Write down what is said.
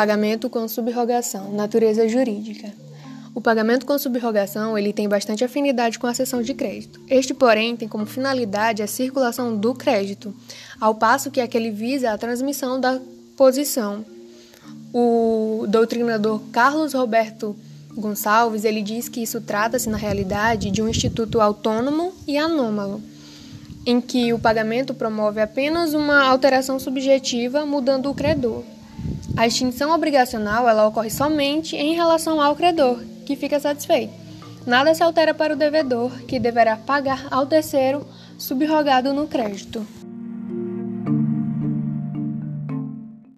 Pagamento com subrogação, natureza jurídica. O pagamento com subrogação ele tem bastante afinidade com a cessão de crédito. Este, porém, tem como finalidade a circulação do crédito, ao passo que aquele visa a transmissão da posição. O doutrinador Carlos Roberto Gonçalves ele diz que isso trata-se na realidade de um instituto autônomo e anômalo, em que o pagamento promove apenas uma alteração subjetiva mudando o credor. A extinção obrigacional ela ocorre somente em relação ao credor, que fica satisfeito. Nada se altera para o devedor, que deverá pagar ao terceiro subrogado no crédito.